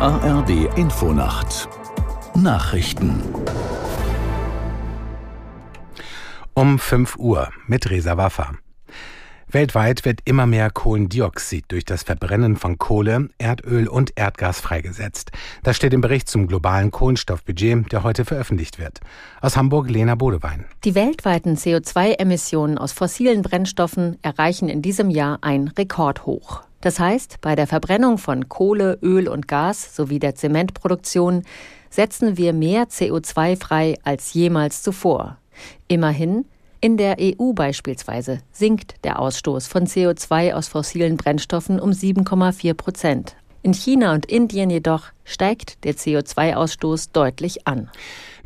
ARD Infonacht Nachrichten um 5 Uhr mit Resa Waffa. Weltweit wird immer mehr Kohlendioxid durch das Verbrennen von Kohle, Erdöl und Erdgas freigesetzt. Das steht im Bericht zum globalen Kohlenstoffbudget, der heute veröffentlicht wird. Aus Hamburg Lena Bodewein. Die weltweiten CO2-Emissionen aus fossilen Brennstoffen erreichen in diesem Jahr ein Rekordhoch. Das heißt, bei der Verbrennung von Kohle, Öl und Gas sowie der Zementproduktion setzen wir mehr CO2 frei als jemals zuvor. Immerhin in der EU beispielsweise sinkt der Ausstoß von CO2 aus fossilen Brennstoffen um 7,4 Prozent. In China und Indien jedoch steigt der CO2-Ausstoß deutlich an.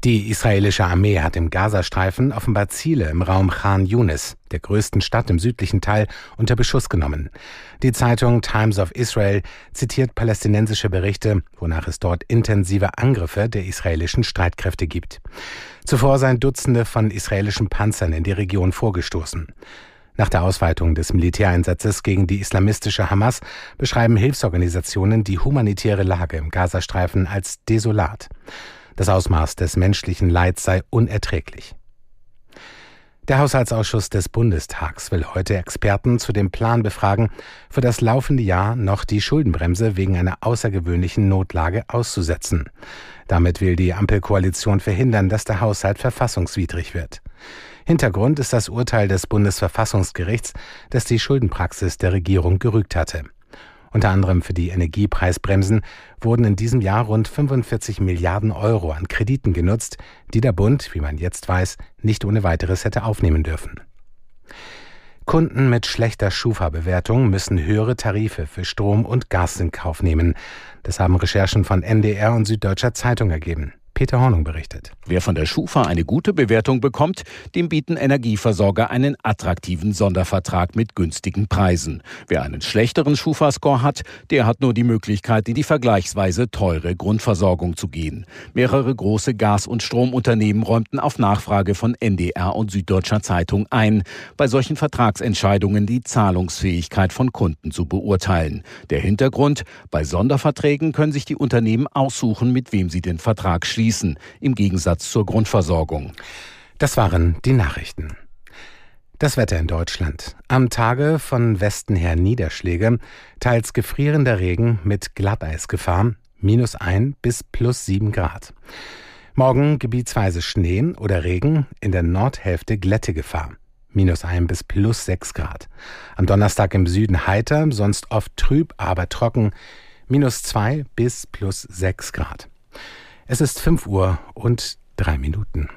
Die israelische Armee hat im Gazastreifen offenbar Ziele im Raum Khan Yunis, der größten Stadt im südlichen Teil, unter Beschuss genommen. Die Zeitung Times of Israel zitiert palästinensische Berichte, wonach es dort intensive Angriffe der israelischen Streitkräfte gibt. Zuvor seien Dutzende von israelischen Panzern in die Region vorgestoßen. Nach der Ausweitung des Militäreinsatzes gegen die islamistische Hamas beschreiben Hilfsorganisationen die humanitäre Lage im Gazastreifen als desolat. Das Ausmaß des menschlichen Leids sei unerträglich. Der Haushaltsausschuss des Bundestags will heute Experten zu dem Plan befragen, für das laufende Jahr noch die Schuldenbremse wegen einer außergewöhnlichen Notlage auszusetzen. Damit will die Ampelkoalition verhindern, dass der Haushalt verfassungswidrig wird. Hintergrund ist das Urteil des Bundesverfassungsgerichts, das die Schuldenpraxis der Regierung gerügt hatte. Unter anderem für die Energiepreisbremsen wurden in diesem Jahr rund 45 Milliarden Euro an Krediten genutzt, die der Bund, wie man jetzt weiß, nicht ohne weiteres hätte aufnehmen dürfen. Kunden mit schlechter Schufa-Bewertung müssen höhere Tarife für Strom und Gas in Kauf nehmen. Das haben Recherchen von NDR und Süddeutscher Zeitung ergeben. Peter Hornung berichtet. Wer von der Schufa eine gute Bewertung bekommt, dem bieten Energieversorger einen attraktiven Sondervertrag mit günstigen Preisen. Wer einen schlechteren Schufa-Score hat, der hat nur die Möglichkeit, in die vergleichsweise teure Grundversorgung zu gehen. Mehrere große Gas- und Stromunternehmen räumten auf Nachfrage von NDR und Süddeutscher Zeitung ein, bei solchen Vertragsentscheidungen die Zahlungsfähigkeit von Kunden zu beurteilen. Der Hintergrund, bei Sonderverträgen können sich die Unternehmen aussuchen, mit wem sie den Vertrag schließen schließen, im Gegensatz zur Grundversorgung. Das waren die Nachrichten. Das Wetter in Deutschland. Am Tage von Westen her Niederschläge, teils gefrierender Regen mit Glatteisgefahr, minus ein bis plus sieben Grad. Morgen gebietsweise Schnee oder Regen, in der Nordhälfte Glättegefahr, minus ein bis plus sechs Grad. Am Donnerstag im Süden heiter, sonst oft trüb, aber trocken, minus zwei bis plus sechs Grad. Es ist fünf Uhr und drei Minuten.